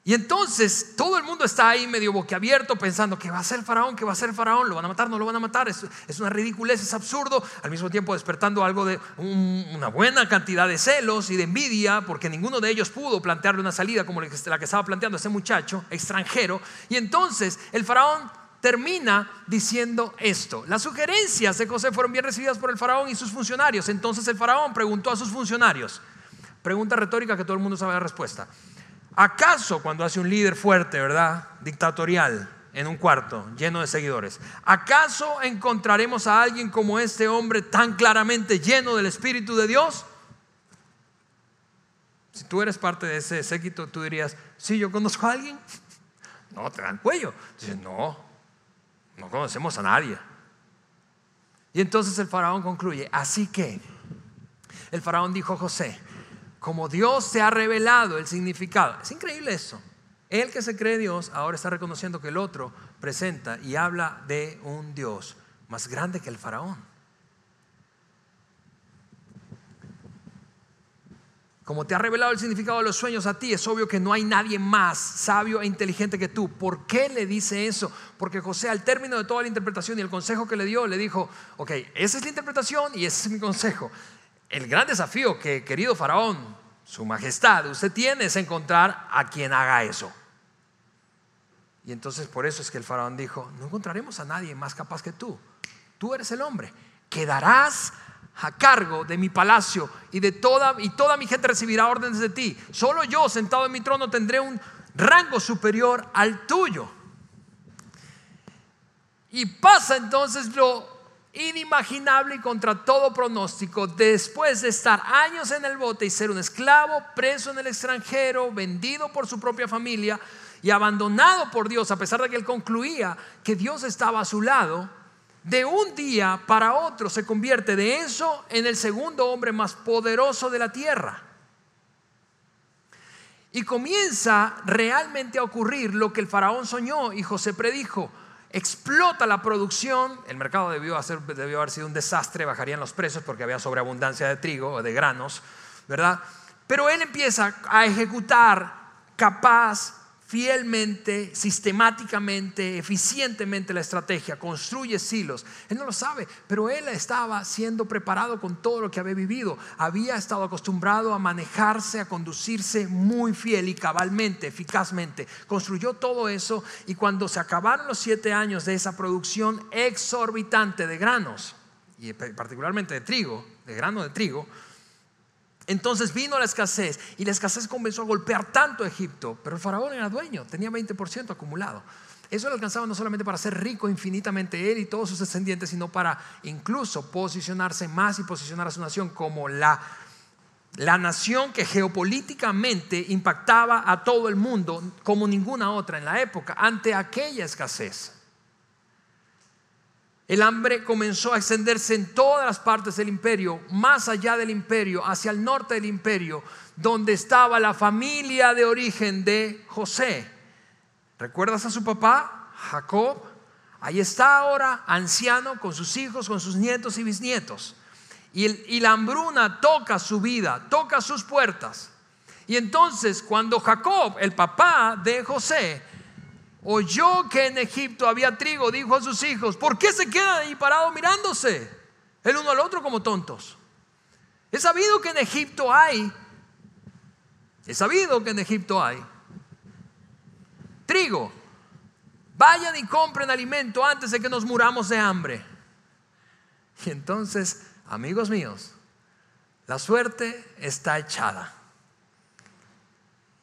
Y entonces todo el mundo está ahí medio boquiabierto pensando que va a ser el faraón, que va a ser el faraón, lo van a matar, no lo van a matar, es, es una ridiculez, es absurdo, al mismo tiempo despertando algo de una buena cantidad de celos y de envidia, porque ninguno de ellos pudo plantearle una salida como la que estaba planteando ese muchacho extranjero. Y entonces el faraón termina diciendo esto. Las sugerencias de José fueron bien recibidas por el faraón y sus funcionarios. Entonces el faraón preguntó a sus funcionarios, pregunta retórica que todo el mundo sabe la respuesta. ¿Acaso cuando hace un líder fuerte, verdad, dictatorial, en un cuarto lleno de seguidores, ¿acaso encontraremos a alguien como este hombre tan claramente lleno del Espíritu de Dios? Si tú eres parte de ese séquito, tú dirías, sí, yo conozco a alguien. (laughs) No, te dan cuello. Dices, no, no conocemos a nadie. Y entonces el faraón concluye, así que el faraón dijo a José, como Dios se ha revelado el significado. Es increíble eso. El que se cree Dios ahora está reconociendo que el otro presenta y habla de un Dios más grande que el faraón. Como te ha revelado el significado de los sueños a ti, es obvio que no hay nadie más sabio e inteligente que tú. ¿Por qué le dice eso? Porque José al término de toda la interpretación y el consejo que le dio, le dijo, ok, esa es la interpretación y ese es mi consejo el gran desafío que, querido faraón, su majestad, usted tiene es encontrar a quien haga eso. Y entonces por eso es que el faraón dijo, no encontraremos a nadie más capaz que tú. Tú eres el hombre. Quedarás a cargo de mi palacio y de toda y toda mi gente recibirá órdenes de ti. Solo yo sentado en mi trono tendré un rango superior al tuyo. Y pasa entonces lo inimaginable y contra todo pronóstico, después de estar años en el bote y ser un esclavo, preso en el extranjero, vendido por su propia familia y abandonado por Dios, a pesar de que él concluía que Dios estaba a su lado, de un día para otro se convierte de eso en el segundo hombre más poderoso de la tierra. Y comienza realmente a ocurrir lo que el faraón soñó y José predijo explota la producción, el mercado debió, haber sido un desastre, bajarían los precios porque había sobreabundancia de trigo o de granos, ¿verdad? Pero él empieza a ejecutar capaz, fielmente, sistemáticamente, eficientemente la estrategia, construye silos. Él no lo sabe, pero él estaba siendo preparado con todo lo que había vivido. Había estado acostumbrado a manejarse, a conducirse muy fiel y cabalmente, eficazmente. Construyó todo eso y cuando se acabaron los siete años de esa producción exorbitante de granos, y particularmente de trigo, de grano de trigo, entonces vino la escasez y la escasez comenzó a golpear tanto a Egipto, pero el faraón era dueño, tenía 20% acumulado. Eso le alcanzaba no solamente para ser rico infinitamente él y todos sus descendientes, sino para incluso posicionarse más y posicionar a su nación como la, la nación que geopolíticamente impactaba a todo el mundo como ninguna otra en la época, ante aquella escasez. El hambre comenzó a extenderse en todas las partes del imperio, más allá del imperio, hacia el norte del imperio, donde estaba la familia de origen de José. ¿Recuerdas a su papá, Jacob? Ahí está ahora, anciano, con sus hijos, con sus nietos y bisnietos. Y, y la hambruna toca su vida, toca sus puertas. Y entonces cuando Jacob, el papá de José, oyó que en Egipto había trigo, dijo a sus hijos, ¿por qué se quedan ahí parados mirándose el uno al otro como tontos? He sabido que en Egipto hay, he sabido que en Egipto hay trigo. Vayan y compren alimento antes de que nos muramos de hambre. Y entonces, amigos míos, la suerte está echada.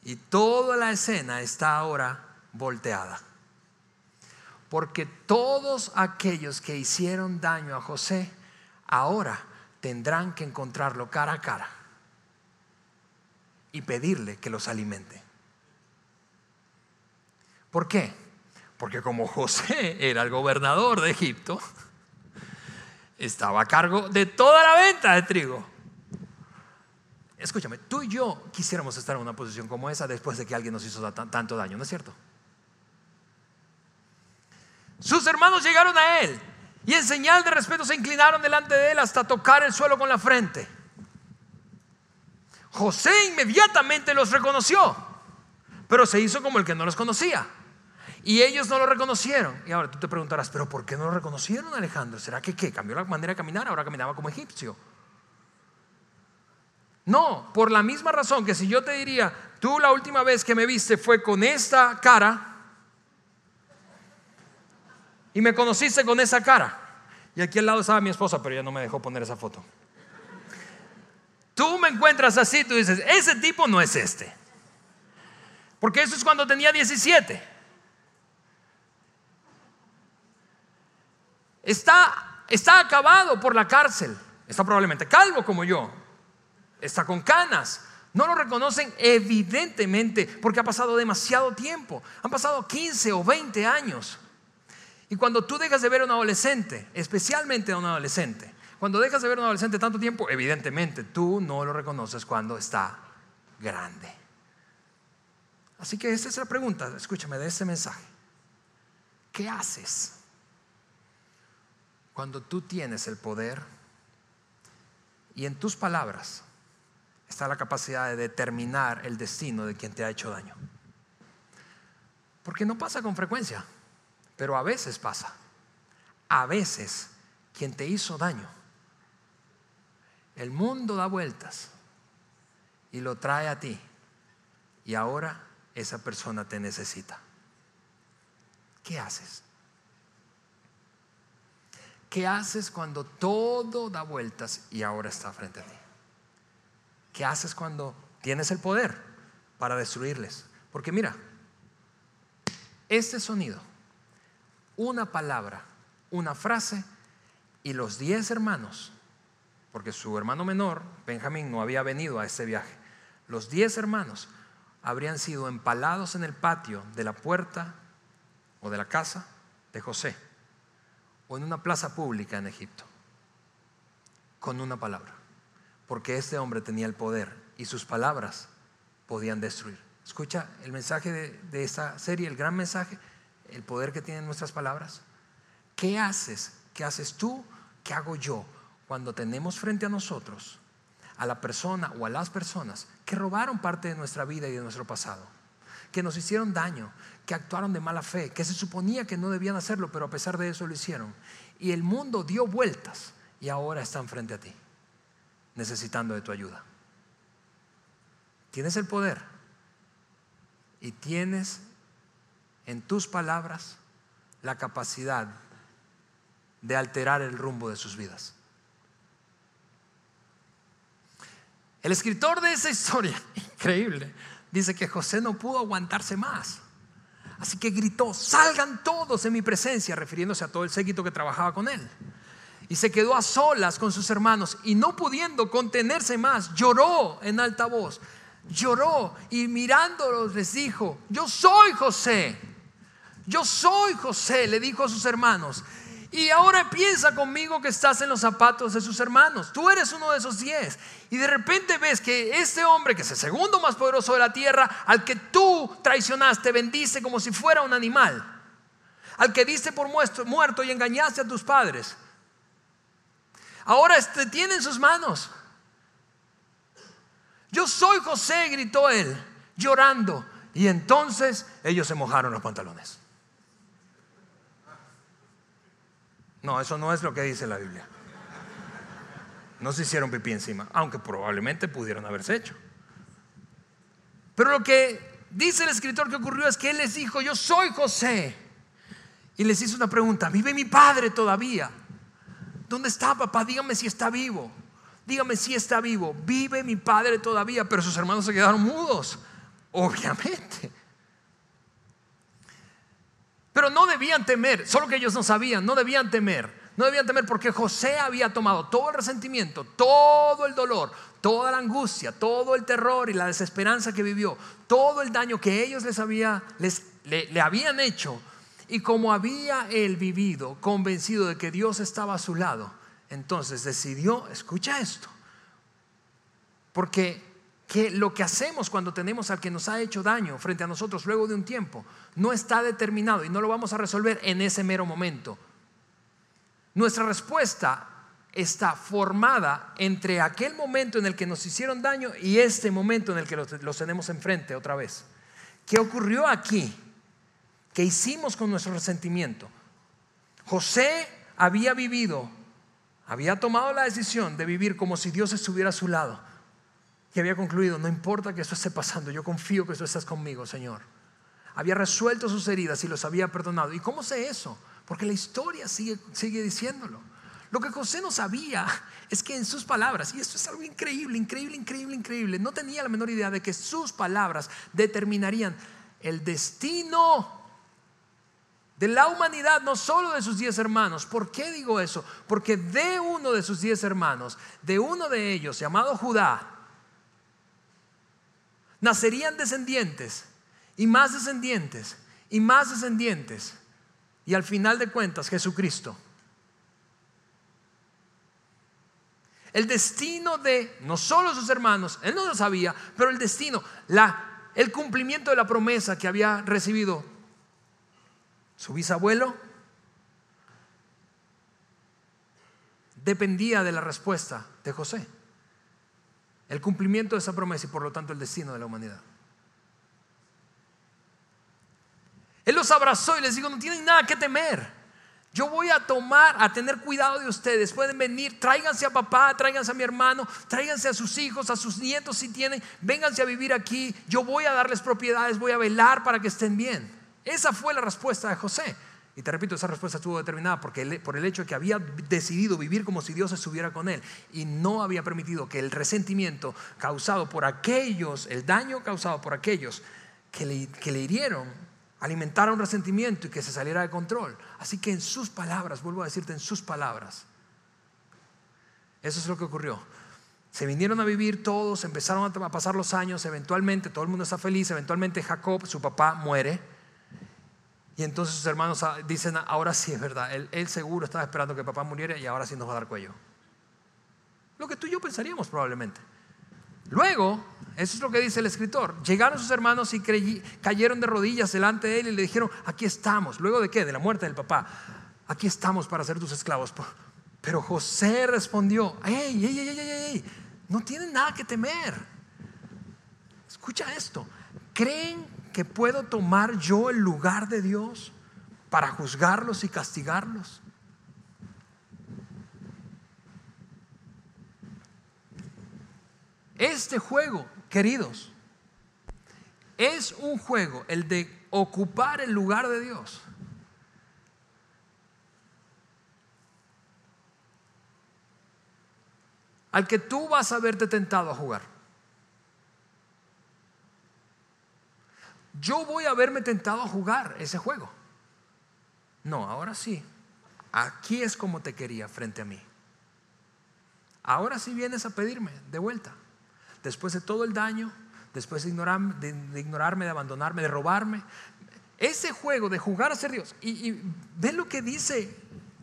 Y toda la escena está ahora volteada. Porque todos aquellos que hicieron daño a José ahora tendrán que encontrarlo cara a cara y pedirle que los alimente. ¿Por qué? Porque como José (laughs) era el gobernador de Egipto, estaba a cargo de toda la venta de trigo. Escúchame, tú y yo quisiéramos estar en una posición como esa después de que alguien nos hizo tanto daño, ¿no es cierto? Sus hermanos llegaron a él y en señal de respeto se inclinaron delante de él hasta tocar el suelo con la frente. José inmediatamente los reconoció, pero se hizo como el que no los conocía. Y ellos no lo reconocieron. Y ahora tú te preguntarás, ¿pero por qué no lo reconocieron, Alejandro? ¿Será que qué? ¿Cambió la manera de caminar? Ahora caminaba como egipcio. No, por la misma razón que si yo te diría, tú la última vez que me viste fue con esta cara, y me conociste con esa cara. Y aquí al lado estaba mi esposa, pero ella no me dejó poner esa foto. Tú me encuentras así, tú dices, ese tipo no es este. Porque eso es cuando tenía 17. Está, está acabado por la cárcel. Está probablemente calvo como yo. Está con canas. No lo reconocen evidentemente porque ha pasado demasiado tiempo. Han pasado 15 o 20 años. Y cuando tú dejas de ver a un adolescente, especialmente a un adolescente, cuando dejas de ver a un adolescente tanto tiempo, evidentemente tú no lo reconoces cuando está grande. Así que esta es la pregunta, escúchame, de este mensaje. ¿Qué haces cuando tú tienes el poder y en tus palabras está la capacidad de determinar el destino de quien te ha hecho daño? Porque no pasa con frecuencia. Pero a veces pasa. A veces quien te hizo daño, el mundo da vueltas y lo trae a ti. Y ahora esa persona te necesita. ¿Qué haces? ¿Qué haces cuando todo da vueltas y ahora está frente a ti? ¿Qué haces cuando tienes el poder para destruirles? Porque mira, este sonido una palabra, una frase, y los diez hermanos, porque su hermano menor, Benjamín, no había venido a ese viaje, los diez hermanos habrían sido empalados en el patio de la puerta o de la casa de José, o en una plaza pública en Egipto, con una palabra, porque este hombre tenía el poder y sus palabras podían destruir. Escucha el mensaje de, de esta serie, el gran mensaje el poder que tienen nuestras palabras? ¿Qué haces? ¿Qué haces tú? ¿Qué hago yo cuando tenemos frente a nosotros a la persona o a las personas que robaron parte de nuestra vida y de nuestro pasado? que nos hicieron daño, que actuaron de mala fe, que se suponía que no debían hacerlo, pero a pesar de eso lo hicieron. Y el mundo dio vueltas y ahora están frente a ti, necesitando de tu ayuda. Tienes el poder y tienes en tus palabras la capacidad de alterar el rumbo de sus vidas. El escritor de esa historia, (laughs) increíble, dice que José no pudo aguantarse más. Así que gritó, salgan todos en mi presencia, refiriéndose a todo el séquito que trabajaba con él. Y se quedó a solas con sus hermanos y no pudiendo contenerse más, lloró en alta voz. Lloró y mirándolos les dijo, yo soy José, yo soy José, le dijo a sus hermanos. Y ahora piensa conmigo que estás en los zapatos de sus hermanos. Tú eres uno de esos diez. Y de repente ves que este hombre, que es el segundo más poderoso de la tierra, al que tú traicionaste, bendice como si fuera un animal. Al que diste por muerto y engañaste a tus padres. Ahora te tiene en sus manos. Yo soy José, gritó él, llorando. Y entonces ellos se mojaron los pantalones. No, eso no es lo que dice la Biblia. No se hicieron pipí encima, aunque probablemente pudieron haberse hecho. Pero lo que dice el escritor que ocurrió es que él les dijo, yo soy José. Y les hizo una pregunta, ¿vive mi padre todavía? ¿Dónde está papá? Dígame si está vivo. Dígame si está vivo. Vive mi padre todavía, pero sus hermanos se quedaron mudos. Obviamente. Pero no debían temer, solo que ellos no sabían, no debían temer. No debían temer porque José había tomado todo el resentimiento, todo el dolor, toda la angustia, todo el terror y la desesperanza que vivió, todo el daño que ellos les había, les, le, habían hecho. Y como había él vivido, convencido de que Dios estaba a su lado, entonces decidió, escucha esto, porque que lo que hacemos cuando tenemos al que nos ha hecho daño frente a nosotros luego de un tiempo no está determinado y no lo vamos a resolver en ese mero momento. Nuestra respuesta está formada entre aquel momento en el que nos hicieron daño y este momento en el que los, tenemos enfrente otra vez. ¿Qué ocurrió aquí? ¿Qué hicimos con nuestro resentimiento? José había vivido, había tomado la decisión de vivir como si Dios estuviera a su lado que había concluido, no importa que esto esté pasando, yo confío que tú estás conmigo, Señor. Había resuelto sus heridas y los había perdonado. ¿Y cómo sé eso? Porque la historia sigue, diciéndolo. Lo que José no sabía es que en sus palabras, y esto es algo increíble, increíble, increíble, increíble, no tenía la menor idea de que sus palabras determinarían el destino de la humanidad, no solo de sus diez hermanos. ¿Por qué digo eso? Porque de uno de sus diez hermanos, de uno de ellos, llamado Judá, nacerían descendientes y más descendientes y más descendientes. Y al final de cuentas, Jesucristo. El destino de no solo sus hermanos, él no lo sabía, pero el destino, la, el cumplimiento de la promesa que había recibido su bisabuelo, dependía de la respuesta de José el cumplimiento de esa promesa y por lo tanto el destino de la humanidad. Él los abrazó y les dijo, no tienen nada que temer. Yo voy a tomar, a tener cuidado de ustedes. Pueden venir, tráiganse a papá, tráiganse a mi hermano, tráiganse a sus hijos, a sus nietos si tienen, vénganse a vivir aquí. Yo voy a darles propiedades, voy a velar para que estén bien. Esa fue la respuesta de José. Y te repito, esa respuesta estuvo determinada porque por el hecho de que había decidido vivir como si Dios estuviera con él y no había permitido que el resentimiento causado por aquellos, el daño causado por aquellos que le, que le hirieron, alimentara un resentimiento y que se saliera de control. Así que en sus palabras, vuelvo a decirte en sus palabras, eso es lo que ocurrió. Se vinieron a vivir todos, empezaron a pasar los años, eventualmente todo el mundo está feliz, eventualmente Jacob, su papá, muere y entonces sus hermanos ah, dicen, ahora sí es verdad, él, seguro estaba esperando que papá muriera y ahora sí nos va a dar cuello. Lo que tú y yo pensaríamos probablemente. Luego, eso es lo que dice el escritor, llegaron sus hermanos y cayeron de rodillas delante de él y le dijeron, aquí estamos. ¿Luego de qué? De la muerte del papá. Aquí estamos para ser tus esclavos. Pero José respondió, ¡Ey, ey, ey, ey, ey! No tienen nada que temer. Escucha esto. Creen que puedo tomar yo el lugar de Dios para juzgarlos y castigarlos? Este juego, queridos, es un juego, el de ocupar el lugar de Dios. Al que tú vas a verte tentado a jugar. Yo voy a verme tentado a jugar ese juego. No, ahora sí. Aquí es como te quería frente a mí. Ahora sí vienes a pedirme de vuelta. Después de todo el daño, después de ignorarme, de, abandonarme, de robarme. Ese juego de jugar a ser Dios. Y, y ve lo que dice,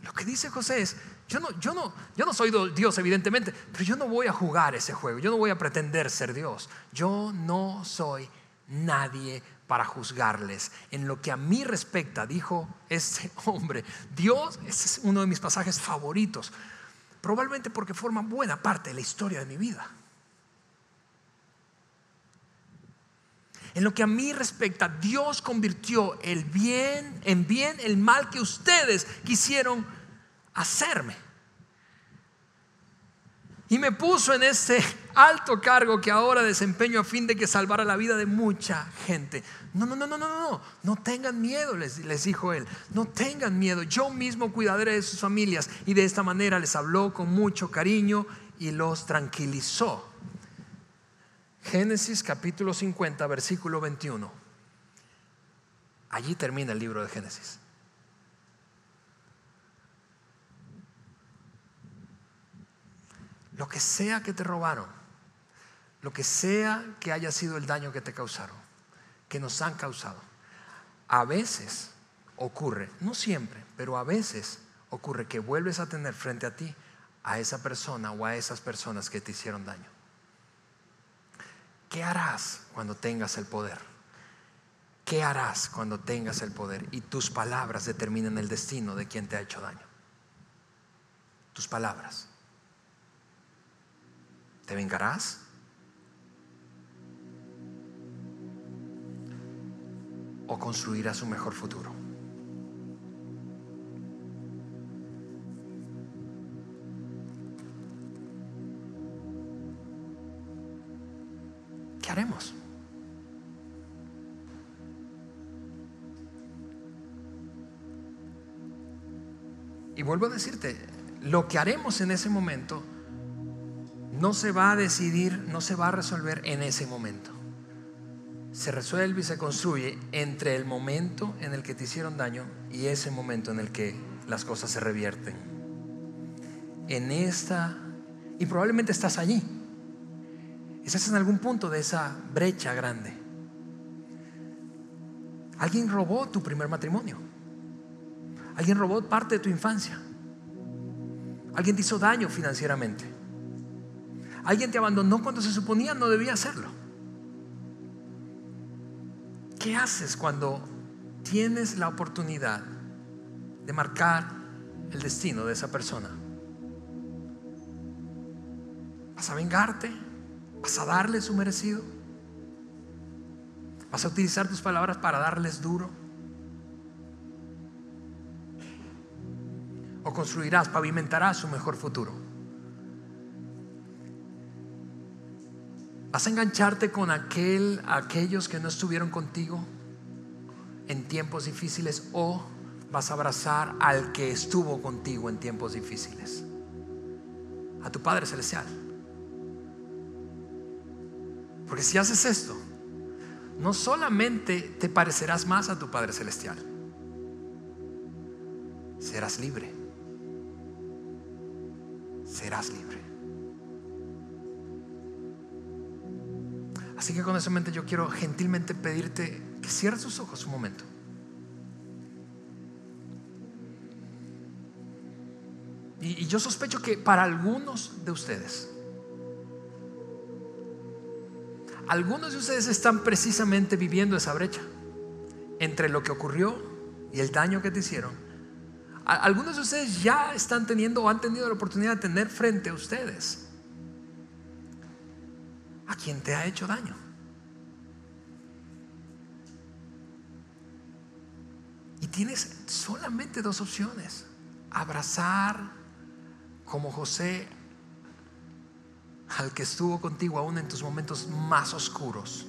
lo que dice José es, yo no, yo, no, yo no soy Dios, evidentemente, pero yo no voy a jugar ese juego, yo no voy a pretender ser Dios. Yo no soy nadie para juzgarles. En lo que a mí respecta, dijo este (laughs) hombre, Dios, es uno de mis pasajes favoritos, probablemente porque forma buena parte de la historia de mi vida. En lo que a mí respecta, Dios convirtió el bien en bien, el mal que ustedes quisieron hacerme. Y me puso en ese alto cargo que ahora desempeño a fin de que salvara la vida de mucha gente. No, no, no, no, no, no, no tengan miedo, les, les dijo él. No tengan miedo, yo mismo cuidaré de sus familias. Y de esta manera les habló con mucho cariño y los tranquilizó. Génesis capítulo 50, versículo 21. Allí termina el libro de Génesis. Lo que sea que te robaron, lo que sea que haya sido el daño que te causaron, que nos han causado, a veces ocurre, no siempre, pero a veces ocurre que vuelves a tener frente a ti a esa persona o a esas personas que te hicieron daño. ¿Qué harás cuando tengas el poder? ¿Qué harás cuando tengas el poder y tus palabras determinen el destino de quien te ha hecho daño? Tus palabras. ¿Te vengarás? ¿O construirás un mejor futuro? Y vuelvo a decirte, lo que haremos en ese momento no se va a decidir, no se va a resolver en ese momento. Se resuelve y se construye entre el momento en el que te hicieron daño y ese momento en el que las cosas se revierten. En esta, y probablemente estás allí. Estás en algún punto de esa brecha grande. Alguien robó tu primer matrimonio. Alguien robó parte de tu infancia. Alguien te hizo daño financieramente. Alguien te abandonó cuando se suponía no debía hacerlo. ¿Qué haces cuando tienes la oportunidad de marcar el destino de esa persona? ¿Vas a vengarte? ¿Vas a darle su merecido? ¿Vas a utilizar tus palabras para darles duro? ¿O construirás, pavimentarás su mejor futuro? ¿Vas a engancharte con aquel, aquellos que no estuvieron contigo en tiempos difíciles o vas a abrazar al que estuvo contigo en tiempos difíciles? A tu Padre Celestial. Porque si haces esto, no solamente te parecerás más a tu Padre Celestial, serás libre. Serás libre. Así que con eso en mente yo quiero gentilmente pedirte que cierres tus ojos un momento. Y, y yo sospecho que para algunos de ustedes, algunos de ustedes están precisamente viviendo esa brecha entre lo que ocurrió y el daño que te hicieron. Algunos de ustedes ya están teniendo o han tenido la oportunidad de tener frente a ustedes a quien te ha hecho daño. tienes solamente dos opciones. Abrazar como José al que estuvo contigo aún en tus momentos más oscuros.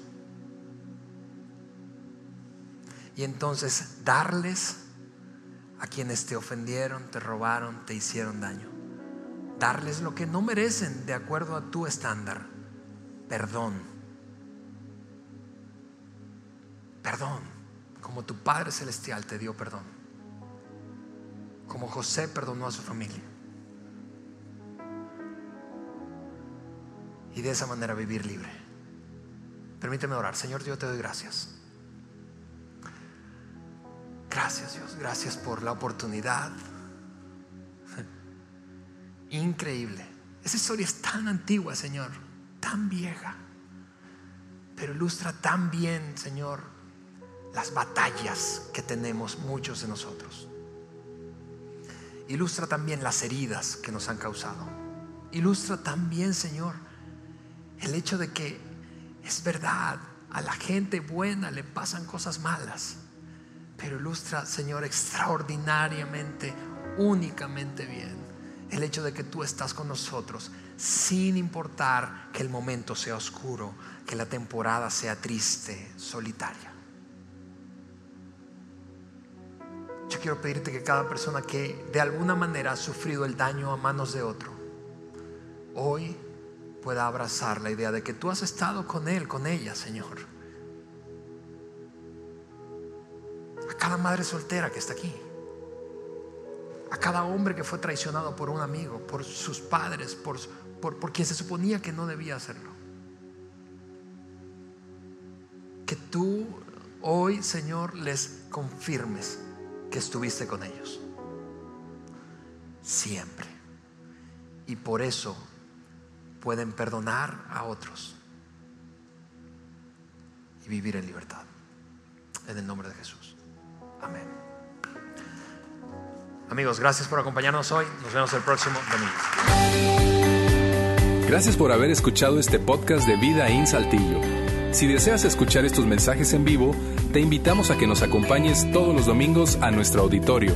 Y entonces darles a quienes te ofendieron, te robaron, te hicieron daño. Darles lo que no merecen de acuerdo a tu estándar. Perdón. Perdón. Como tu Padre Celestial te dio perdón. Como José perdonó a su familia. Y de esa manera vivir libre. Permíteme orar. Señor, yo te doy gracias. Gracias Dios, gracias por la oportunidad. (laughs) Increíble. Esa historia es tan antigua, Señor, tan vieja, pero ilustra tan bien, Señor, las batallas que tenemos muchos de nosotros. Ilustra también las heridas que nos han causado. Ilustra también, Señor, el hecho de que es verdad, a la gente buena le pasan cosas malas pero ilustra, Señor, extraordinariamente, únicamente bien el hecho de que tú estás con nosotros, sin importar que el momento sea oscuro, que la temporada sea triste, solitaria. Yo quiero pedirte que cada persona que de alguna manera ha sufrido el daño a manos de otro, hoy pueda abrazar la idea de que tú has estado con él, con ella, Señor a cada madre soltera que está aquí, a cada hombre que fue traicionado por un amigo, por sus padres, por, por, quien se suponía que no debía hacerlo. Que tú hoy, Señor, les confirmes que estuviste con ellos. Siempre. Y por eso pueden perdonar a otros y vivir en libertad. En el nombre de Jesús. Amén. Amigos, gracias por acompañarnos hoy. Nos vemos el próximo domingo. Gracias por haber escuchado este podcast de Vida en Saltillo. Si deseas escuchar estos mensajes en vivo, te invitamos a que nos acompañes todos los domingos a nuestro auditorio.